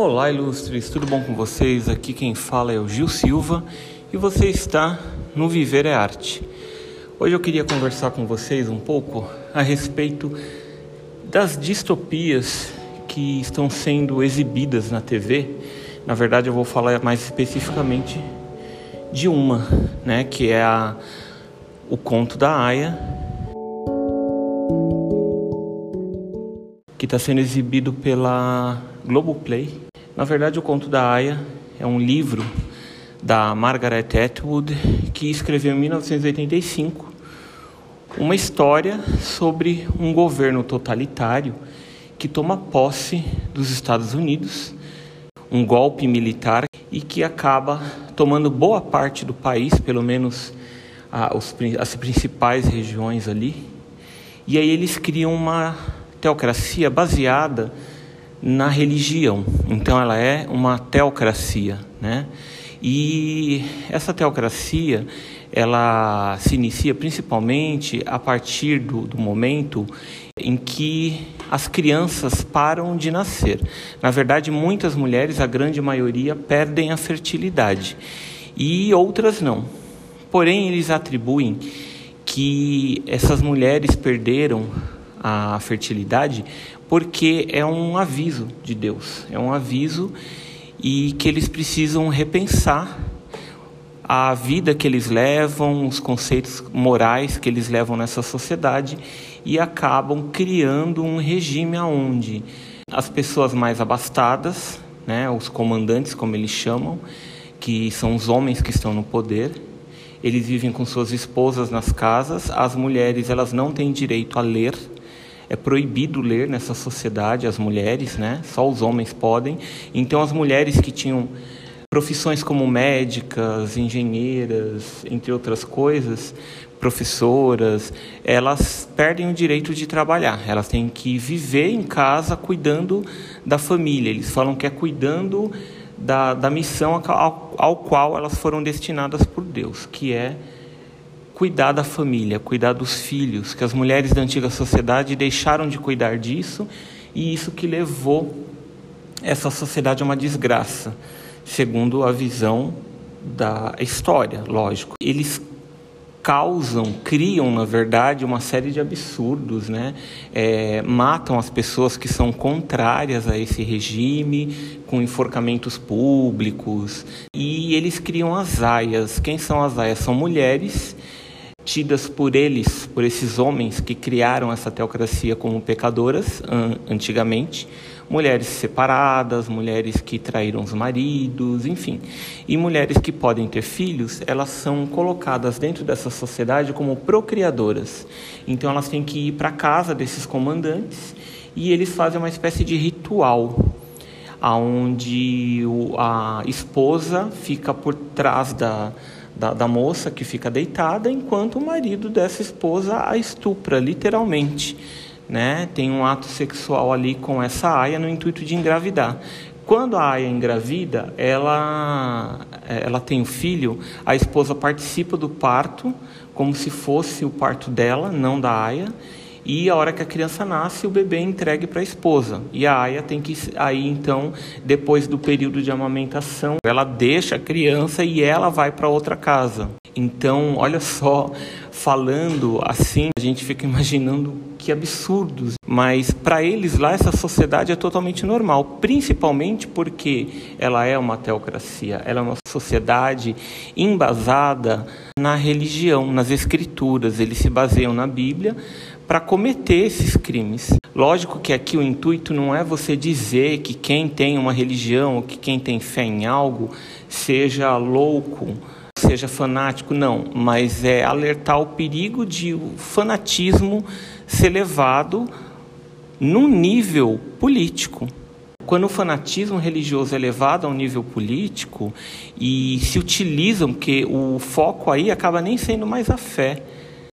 Olá, ilustres, tudo bom com vocês? Aqui quem fala é o Gil Silva e você está no Viver é Arte. Hoje eu queria conversar com vocês um pouco a respeito das distopias que estão sendo exibidas na TV. Na verdade, eu vou falar mais especificamente de uma, né, que é a, o conto da Aya, que está sendo exibido pela Globoplay. Na verdade, o conto da Aya é um livro da Margaret Atwood que escreveu em 1985 uma história sobre um governo totalitário que toma posse dos Estados Unidos, um golpe militar e que acaba tomando boa parte do país, pelo menos as principais regiões ali. E aí eles criam uma teocracia baseada na religião. Então ela é uma teocracia, né? E essa teocracia ela se inicia principalmente a partir do, do momento em que as crianças param de nascer. Na verdade, muitas mulheres, a grande maioria, perdem a fertilidade e outras não. Porém, eles atribuem que essas mulheres perderam a fertilidade porque é um aviso de Deus, é um aviso e que eles precisam repensar a vida que eles levam, os conceitos morais que eles levam nessa sociedade e acabam criando um regime aonde as pessoas mais abastadas, né, os comandantes como eles chamam, que são os homens que estão no poder, eles vivem com suas esposas nas casas, as mulheres elas não têm direito a ler, é proibido ler nessa sociedade as mulheres, né? Só os homens podem. Então as mulheres que tinham profissões como médicas, engenheiras, entre outras coisas, professoras, elas perdem o direito de trabalhar. Elas têm que viver em casa cuidando da família. Eles falam que é cuidando da, da missão ao, ao qual elas foram destinadas por Deus, que é cuidar da família, cuidar dos filhos, que as mulheres da antiga sociedade deixaram de cuidar disso e isso que levou essa sociedade a uma desgraça, segundo a visão da história, lógico. Eles causam, criam, na verdade, uma série de absurdos, né? É, matam as pessoas que são contrárias a esse regime, com enforcamentos públicos, e eles criam as aias. Quem são as aias? São mulheres tidas por eles, por esses homens que criaram essa teocracia como pecadoras antigamente, mulheres separadas, mulheres que traíram os maridos, enfim. E mulheres que podem ter filhos, elas são colocadas dentro dessa sociedade como procriadoras. Então elas têm que ir para casa desses comandantes e eles fazem uma espécie de ritual aonde a esposa fica por trás da da, da, moça que fica deitada, enquanto o marido dessa esposa a estupra, literalmente. Né? Tem um ato sexual ali com essa aia no intuito de engravidar. Quando a aia engravida, ela, ela tem o um filho, a esposa participa do parto, como se fosse o parto dela, não da aia, e a hora que a criança nasce, o bebê é entregue para a esposa. E a aia tem que aí então, depois do período de amamentação, ela deixa a criança e ela vai para outra casa. Então, olha só, falando assim, a gente fica imaginando que absurdos, mas para eles lá essa sociedade é totalmente normal, principalmente porque ela é uma teocracia, ela é uma sociedade embasada na religião, nas escrituras, eles se baseiam na Bíblia para cometer esses crimes. Lógico que aqui o intuito não é você dizer que quem tem uma religião ou que quem tem fé em algo seja louco, seja fanático, não, mas é alertar o perigo de o fanatismo ser levado num nível político. Quando o fanatismo religioso é levado a um nível político e se utilizam, que o foco aí acaba nem sendo mais a fé,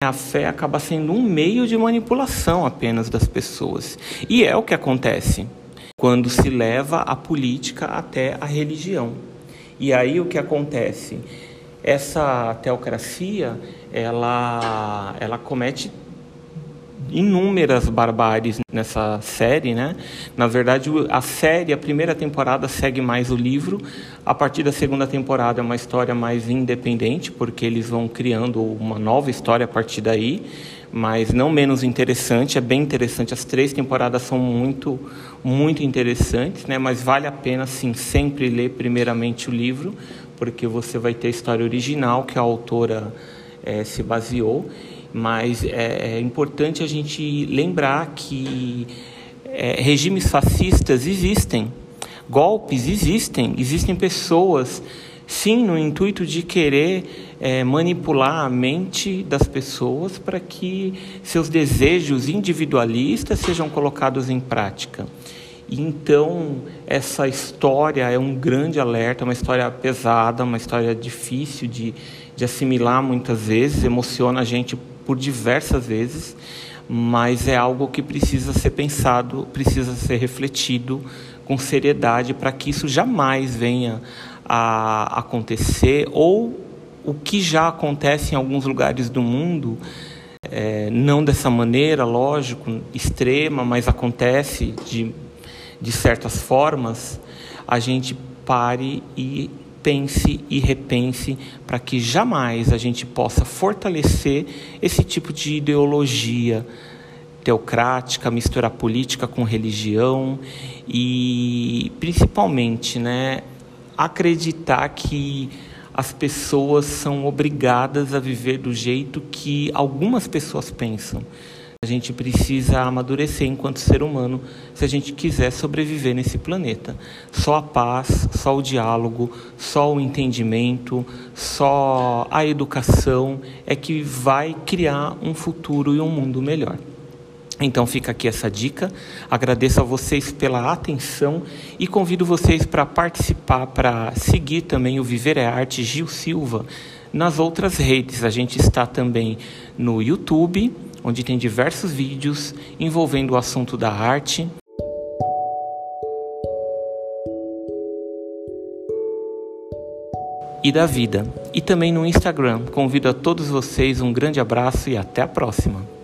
a fé acaba sendo um meio de manipulação apenas das pessoas. E é o que acontece quando se leva a política até a religião. E aí o que acontece? Essa teocracia, ela, ela comete inúmeras barbáries nessa série, né? Na verdade, a série, a primeira temporada segue mais o livro. A partir da segunda temporada é uma história mais independente, porque eles vão criando uma nova história a partir daí, mas não menos interessante, é bem interessante. As três temporadas são muito muito interessantes, né? Mas vale a pena sim sempre ler primeiramente o livro, porque você vai ter a história original que a autora é, se baseou mas é, é importante a gente lembrar que é, regimes fascistas existem, golpes existem, existem pessoas, sim, no intuito de querer é, manipular a mente das pessoas para que seus desejos individualistas sejam colocados em prática. Então, essa história é um grande alerta, uma história pesada, uma história difícil de, de assimilar muitas vezes, emociona a gente por diversas vezes, mas é algo que precisa ser pensado, precisa ser refletido com seriedade para que isso jamais venha a acontecer ou o que já acontece em alguns lugares do mundo, é, não dessa maneira, lógico, extrema, mas acontece de, de certas formas, a gente pare e pense e repense para que jamais a gente possa fortalecer esse tipo de ideologia teocrática, misturar política com religião e principalmente, né, acreditar que as pessoas são obrigadas a viver do jeito que algumas pessoas pensam. A gente precisa amadurecer enquanto ser humano se a gente quiser sobreviver nesse planeta. Só a paz, só o diálogo, só o entendimento, só a educação é que vai criar um futuro e um mundo melhor. Então fica aqui essa dica. Agradeço a vocês pela atenção e convido vocês para participar, para seguir também o Viver é Arte Gil Silva nas outras redes. A gente está também no YouTube onde tem diversos vídeos envolvendo o assunto da arte. E da vida, e também no Instagram. Convido a todos vocês um grande abraço e até a próxima.